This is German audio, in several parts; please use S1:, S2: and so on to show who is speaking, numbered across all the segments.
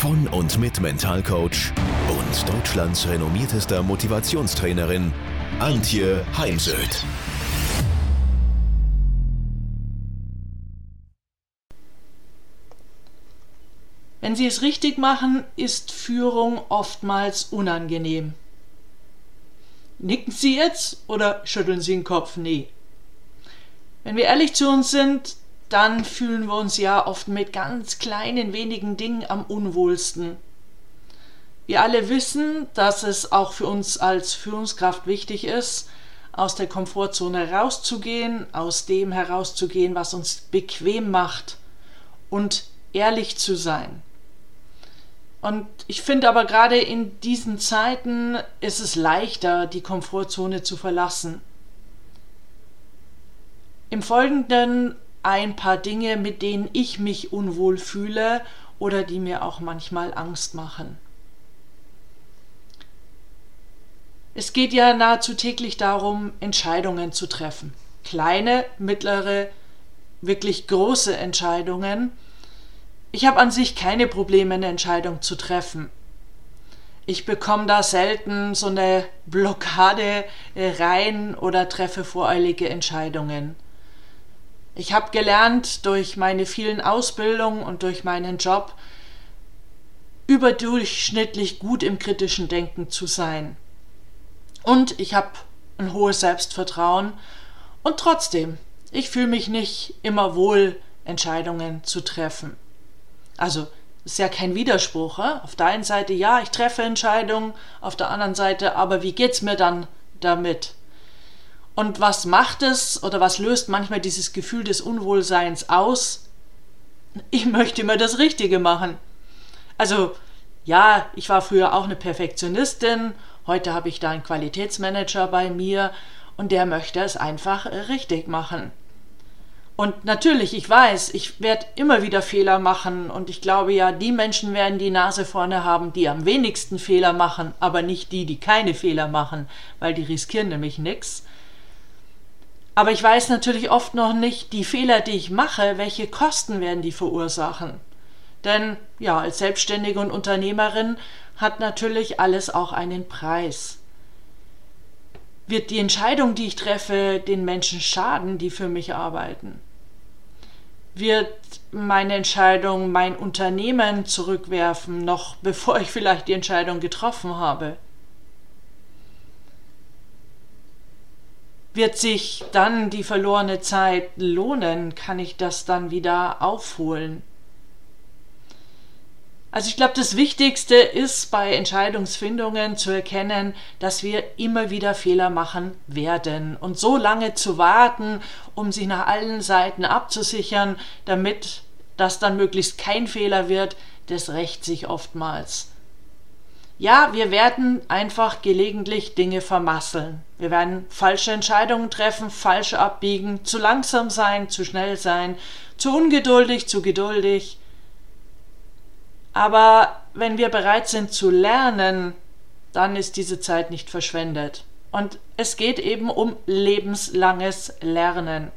S1: von und mit Mentalcoach und Deutschlands renommiertester Motivationstrainerin Antje Heimsöth.
S2: Wenn Sie es richtig machen, ist Führung oftmals unangenehm. Nicken Sie jetzt oder schütteln Sie den Kopf? Nee. Wenn wir ehrlich zu uns sind, dann fühlen wir uns ja oft mit ganz kleinen wenigen Dingen am unwohlsten. Wir alle wissen, dass es auch für uns als Führungskraft wichtig ist, aus der Komfortzone rauszugehen, aus dem herauszugehen, was uns bequem macht und ehrlich zu sein. Und ich finde aber gerade in diesen Zeiten ist es leichter, die Komfortzone zu verlassen. Im Folgenden ein paar Dinge, mit denen ich mich unwohl fühle oder die mir auch manchmal Angst machen. Es geht ja nahezu täglich darum, Entscheidungen zu treffen. Kleine, mittlere, wirklich große Entscheidungen. Ich habe an sich keine Probleme, eine Entscheidung zu treffen. Ich bekomme da selten so eine Blockade rein oder treffe voreilige Entscheidungen. Ich habe gelernt durch meine vielen Ausbildungen und durch meinen Job, überdurchschnittlich gut im kritischen Denken zu sein. Und ich habe ein hohes Selbstvertrauen und trotzdem, ich fühle mich nicht immer wohl, Entscheidungen zu treffen. Also, ist ja kein Widerspruch. He? Auf der einen Seite, ja, ich treffe Entscheidungen, auf der anderen Seite, aber wie geht's mir dann damit? Und was macht es oder was löst manchmal dieses Gefühl des Unwohlseins aus? Ich möchte immer das Richtige machen. Also, ja, ich war früher auch eine Perfektionistin, heute habe ich da einen Qualitätsmanager bei mir und der möchte es einfach richtig machen. Und natürlich, ich weiß, ich werde immer wieder Fehler machen und ich glaube ja, die Menschen werden die Nase vorne haben, die am wenigsten Fehler machen, aber nicht die, die keine Fehler machen, weil die riskieren nämlich nichts. Aber ich weiß natürlich oft noch nicht, die Fehler, die ich mache, welche Kosten werden die verursachen. Denn ja, als Selbstständige und Unternehmerin hat natürlich alles auch einen Preis. Wird die Entscheidung, die ich treffe, den Menschen schaden, die für mich arbeiten? Wird meine Entscheidung mein Unternehmen zurückwerfen, noch bevor ich vielleicht die Entscheidung getroffen habe? Wird sich dann die verlorene Zeit lohnen? Kann ich das dann wieder aufholen? Also ich glaube, das Wichtigste ist bei Entscheidungsfindungen zu erkennen, dass wir immer wieder Fehler machen werden. Und so lange zu warten, um sich nach allen Seiten abzusichern, damit das dann möglichst kein Fehler wird, das rächt sich oftmals. Ja, wir werden einfach gelegentlich Dinge vermasseln. Wir werden falsche Entscheidungen treffen, falsch abbiegen, zu langsam sein, zu schnell sein, zu ungeduldig, zu geduldig. Aber wenn wir bereit sind zu lernen, dann ist diese Zeit nicht verschwendet. Und es geht eben um lebenslanges Lernen.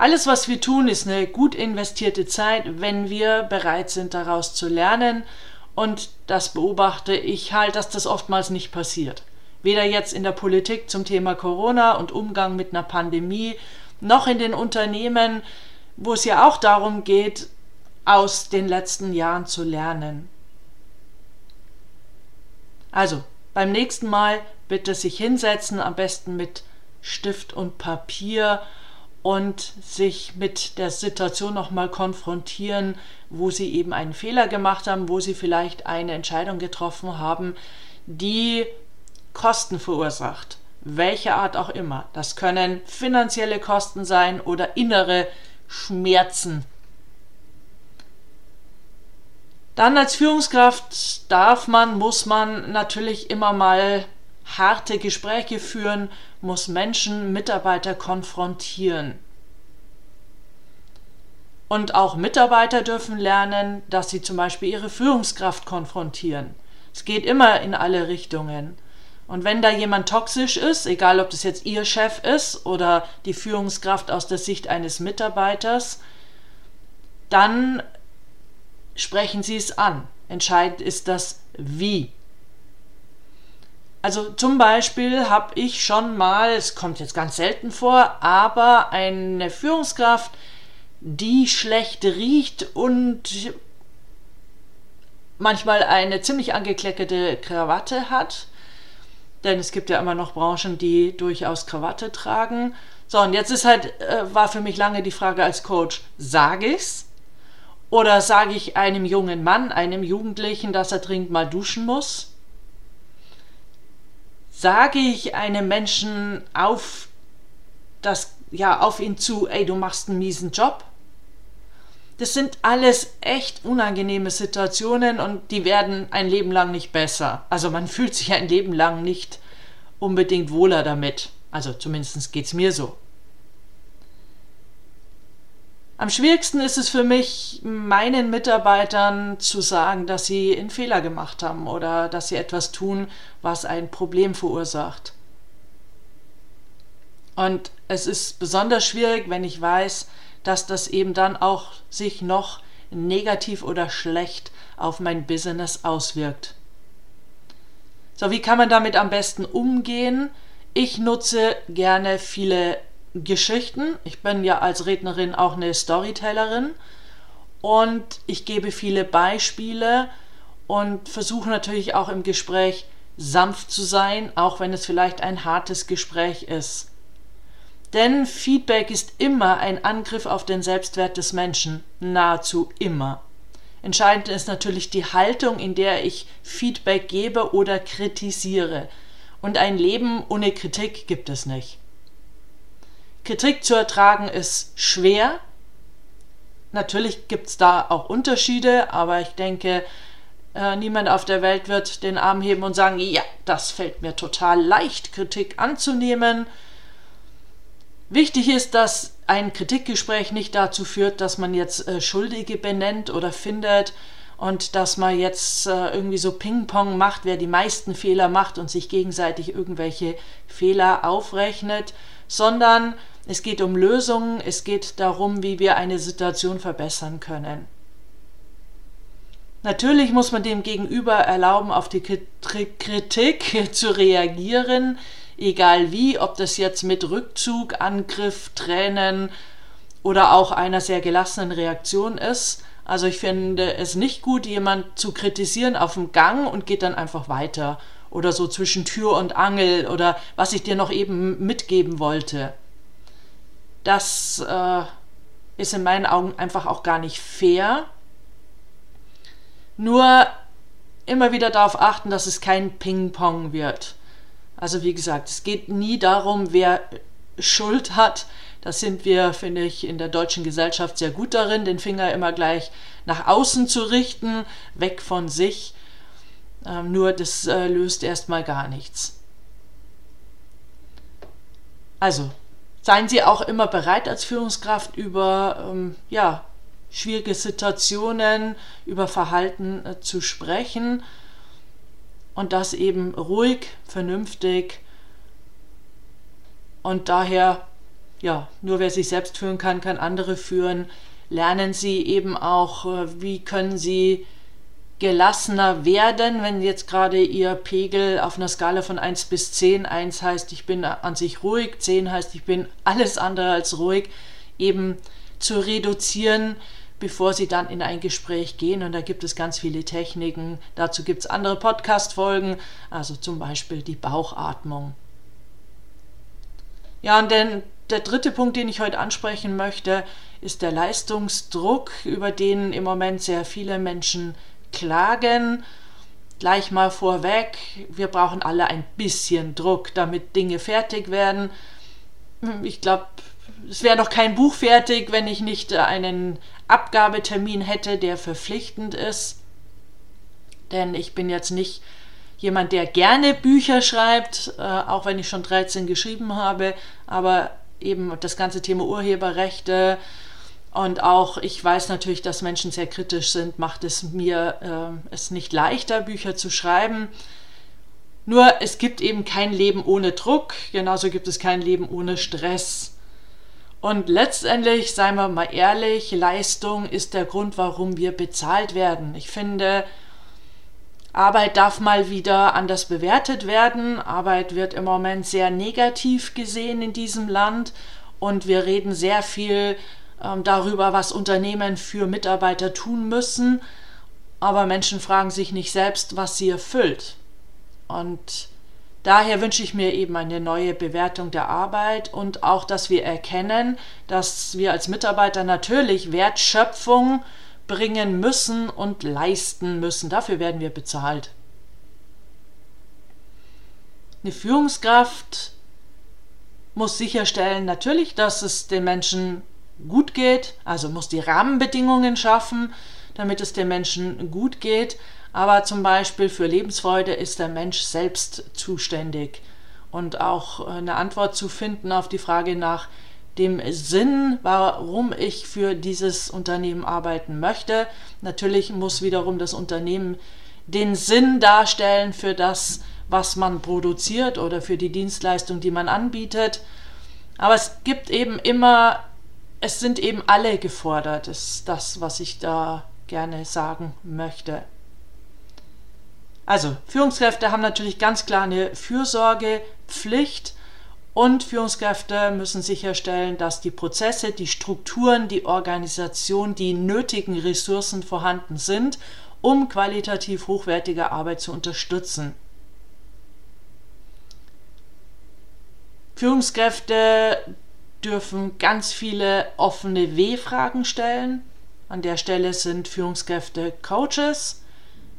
S2: Alles, was wir tun, ist eine gut investierte Zeit, wenn wir bereit sind, daraus zu lernen und das beobachte ich halt, dass das oftmals nicht passiert. Weder jetzt in der Politik zum Thema Corona und Umgang mit einer Pandemie, noch in den Unternehmen, wo es ja auch darum geht, aus den letzten Jahren zu lernen. Also, beim nächsten Mal bitte sich hinsetzen, am besten mit Stift und Papier und sich mit der Situation nochmal konfrontieren, wo sie eben einen Fehler gemacht haben, wo sie vielleicht eine Entscheidung getroffen haben, die Kosten verursacht. Welche Art auch immer. Das können finanzielle Kosten sein oder innere Schmerzen. Dann als Führungskraft darf man, muss man natürlich immer mal harte Gespräche führen, muss Menschen, Mitarbeiter konfrontieren. Und auch Mitarbeiter dürfen lernen, dass sie zum Beispiel ihre Führungskraft konfrontieren. Es geht immer in alle Richtungen. Und wenn da jemand toxisch ist, egal ob das jetzt Ihr Chef ist oder die Führungskraft aus der Sicht eines Mitarbeiters, dann sprechen Sie es an. Entscheidend ist das Wie. Also zum Beispiel habe ich schon mal, es kommt jetzt ganz selten vor, aber eine Führungskraft, die schlecht riecht und manchmal eine ziemlich angekleckerte Krawatte hat. Denn es gibt ja immer noch Branchen, die durchaus Krawatte tragen. So, und jetzt ist halt, äh, war für mich lange die Frage als Coach, sage ich's? Oder sage ich einem jungen Mann, einem Jugendlichen, dass er dringend mal duschen muss? Sage ich einem Menschen auf das, ja, auf ihn zu, ey, du machst einen miesen Job? Das sind alles echt unangenehme Situationen und die werden ein Leben lang nicht besser. Also man fühlt sich ein Leben lang nicht unbedingt wohler damit. Also zumindest geht es mir so. Am schwierigsten ist es für mich, meinen Mitarbeitern zu sagen, dass sie einen Fehler gemacht haben oder dass sie etwas tun, was ein Problem verursacht. Und es ist besonders schwierig, wenn ich weiß, dass das eben dann auch sich noch negativ oder schlecht auf mein Business auswirkt. So, wie kann man damit am besten umgehen? Ich nutze gerne viele Geschichten. Ich bin ja als Rednerin auch eine Storytellerin und ich gebe viele Beispiele und versuche natürlich auch im Gespräch sanft zu sein, auch wenn es vielleicht ein hartes Gespräch ist. Denn Feedback ist immer ein Angriff auf den Selbstwert des Menschen, nahezu immer. Entscheidend ist natürlich die Haltung, in der ich Feedback gebe oder kritisiere. Und ein Leben ohne Kritik gibt es nicht. Kritik zu ertragen ist schwer. Natürlich gibt es da auch Unterschiede, aber ich denke, äh, niemand auf der Welt wird den Arm heben und sagen, ja, das fällt mir total leicht, Kritik anzunehmen. Wichtig ist, dass ein Kritikgespräch nicht dazu führt, dass man jetzt äh, Schuldige benennt oder findet und dass man jetzt äh, irgendwie so Ping-Pong macht, wer die meisten Fehler macht und sich gegenseitig irgendwelche Fehler aufrechnet, sondern es geht um Lösungen, es geht darum, wie wir eine Situation verbessern können. Natürlich muss man dem Gegenüber erlauben, auf die Kritik zu reagieren, egal wie, ob das jetzt mit Rückzug, Angriff, Tränen oder auch einer sehr gelassenen Reaktion ist. Also ich finde es nicht gut, jemand zu kritisieren auf dem Gang und geht dann einfach weiter oder so zwischen Tür und Angel oder was ich dir noch eben mitgeben wollte das äh, ist in meinen Augen einfach auch gar nicht fair. Nur immer wieder darauf achten, dass es kein Ping-Pong wird. Also wie gesagt, es geht nie darum, wer Schuld hat. Das sind wir, finde ich, in der deutschen Gesellschaft sehr gut darin, den Finger immer gleich nach außen zu richten, weg von sich. Ähm, nur das äh, löst erstmal gar nichts. Also, seien Sie auch immer bereit als Führungskraft über ähm, ja, schwierige Situationen, über Verhalten äh, zu sprechen und das eben ruhig, vernünftig und daher, ja, nur wer sich selbst führen kann, kann andere führen. Lernen Sie eben auch, äh, wie können Sie gelassener werden, wenn jetzt gerade Ihr Pegel auf einer Skala von 1 bis 10, 1 heißt, ich bin an sich ruhig, 10 heißt, ich bin alles andere als ruhig, eben zu reduzieren, bevor Sie dann in ein Gespräch gehen. Und da gibt es ganz viele Techniken. Dazu gibt es andere Podcast-Folgen, also zum Beispiel die Bauchatmung. Ja, und denn der dritte Punkt, den ich heute ansprechen möchte, ist der Leistungsdruck, über den im Moment sehr viele Menschen klagen. Gleich mal vorweg, wir brauchen alle ein bisschen Druck, damit Dinge fertig werden. Ich glaube, es wäre noch kein Buch fertig, wenn ich nicht einen Abgabetermin hätte, der verpflichtend ist. denn ich bin jetzt nicht jemand, der gerne Bücher schreibt, äh, auch wenn ich schon 13 geschrieben habe, aber eben das ganze Thema Urheberrechte und auch ich weiß natürlich, dass Menschen sehr kritisch sind, macht es mir äh, es nicht leichter, Bücher zu schreiben. Nur es gibt eben kein Leben ohne Druck, genauso gibt es kein Leben ohne Stress. Und letztendlich, seien wir mal ehrlich, Leistung ist der Grund, warum wir bezahlt werden. Ich finde, Arbeit darf mal wieder anders bewertet werden. Arbeit wird im Moment sehr negativ gesehen in diesem Land und wir reden sehr viel darüber, was Unternehmen für Mitarbeiter tun müssen, aber Menschen fragen sich nicht selbst, was sie erfüllt. Und daher wünsche ich mir eben eine neue Bewertung der Arbeit und auch, dass wir erkennen, dass wir als Mitarbeiter natürlich Wertschöpfung bringen müssen und leisten müssen. Dafür werden wir bezahlt. Eine Führungskraft muss sicherstellen, natürlich, dass es den Menschen gut geht, also muss die Rahmenbedingungen schaffen, damit es den Menschen gut geht. Aber zum Beispiel für Lebensfreude ist der Mensch selbst zuständig. Und auch eine Antwort zu finden auf die Frage nach dem Sinn, warum ich für dieses Unternehmen arbeiten möchte. Natürlich muss wiederum das Unternehmen den Sinn darstellen für das, was man produziert oder für die Dienstleistung, die man anbietet. Aber es gibt eben immer, es sind eben alle gefordert, ist das, was ich da gerne sagen möchte. Also, Führungskräfte haben natürlich ganz klar eine Fürsorgepflicht und Führungskräfte müssen sicherstellen, dass die Prozesse, die Strukturen, die Organisation, die nötigen Ressourcen vorhanden sind, um qualitativ hochwertige Arbeit zu unterstützen. Führungskräfte dürfen ganz viele offene W-Fragen stellen. An der Stelle sind Führungskräfte Coaches.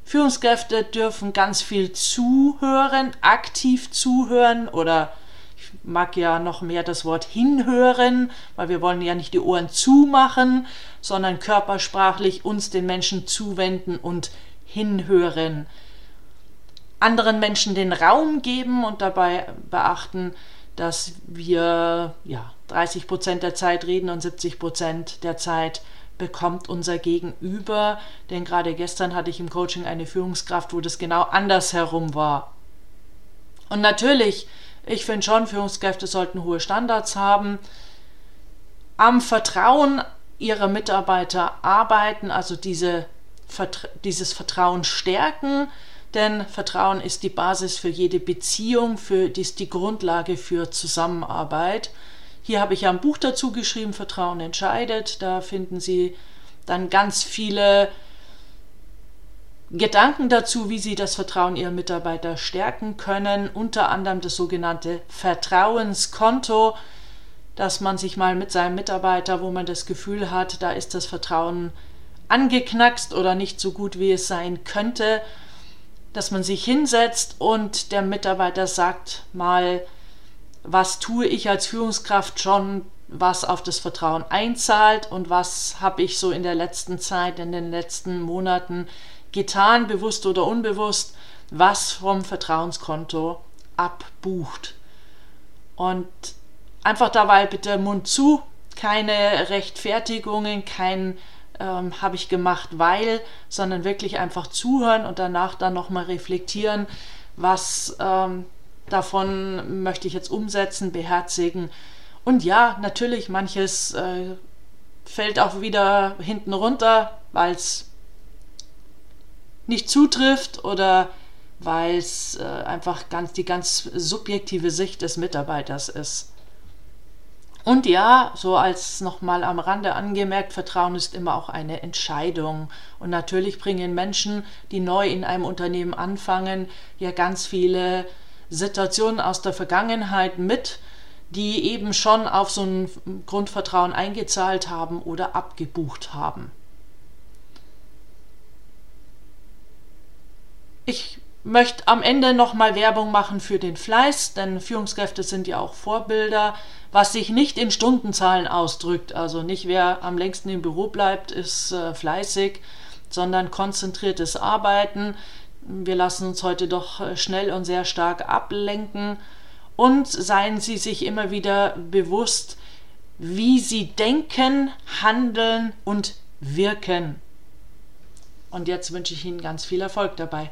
S2: Führungskräfte dürfen ganz viel zuhören, aktiv zuhören oder mag ja noch mehr das Wort hinhören, weil wir wollen ja nicht die Ohren zumachen, sondern körpersprachlich uns den Menschen zuwenden und hinhören. Anderen Menschen den Raum geben und dabei beachten, dass wir ja 30 Prozent der Zeit reden und 70 Prozent der Zeit bekommt unser Gegenüber. Denn gerade gestern hatte ich im Coaching eine Führungskraft, wo das genau andersherum war. Und natürlich ich finde schon, Führungskräfte sollten hohe Standards haben, am Vertrauen ihrer Mitarbeiter arbeiten, also diese, dieses Vertrauen stärken, denn Vertrauen ist die Basis für jede Beziehung, für, die ist die Grundlage für Zusammenarbeit. Hier habe ich ja ein Buch dazu geschrieben, Vertrauen entscheidet. Da finden Sie dann ganz viele Gedanken dazu, wie Sie das Vertrauen Ihrer Mitarbeiter stärken können, unter anderem das sogenannte Vertrauenskonto, dass man sich mal mit seinem Mitarbeiter, wo man das Gefühl hat, da ist das Vertrauen angeknackst oder nicht so gut, wie es sein könnte, dass man sich hinsetzt und der Mitarbeiter sagt mal, was tue ich als Führungskraft schon, was auf das Vertrauen einzahlt und was habe ich so in der letzten Zeit, in den letzten Monaten getan, bewusst oder unbewusst, was vom Vertrauenskonto abbucht. Und einfach dabei bitte Mund zu, keine Rechtfertigungen, kein ähm, habe ich gemacht, weil, sondern wirklich einfach zuhören und danach dann nochmal reflektieren, was ähm, davon möchte ich jetzt umsetzen, beherzigen. Und ja, natürlich, manches äh, fällt auch wieder hinten runter, weil es nicht zutrifft oder weil es äh, einfach ganz die ganz subjektive Sicht des Mitarbeiters ist. Und ja, so als nochmal am Rande angemerkt, Vertrauen ist immer auch eine Entscheidung. Und natürlich bringen Menschen, die neu in einem Unternehmen anfangen, ja ganz viele Situationen aus der Vergangenheit mit, die eben schon auf so ein Grundvertrauen eingezahlt haben oder abgebucht haben. Ich möchte am Ende nochmal Werbung machen für den Fleiß, denn Führungskräfte sind ja auch Vorbilder, was sich nicht in Stundenzahlen ausdrückt. Also nicht wer am längsten im Büro bleibt, ist äh, fleißig. sondern konzentriertes Arbeiten. Wir lassen uns heute doch äh, schnell und sehr stark ablenken. Und seien Sie sich immer wieder bewusst, wie Sie denken, handeln und wirken. Und jetzt wünsche ich Ihnen ganz viel Erfolg dabei.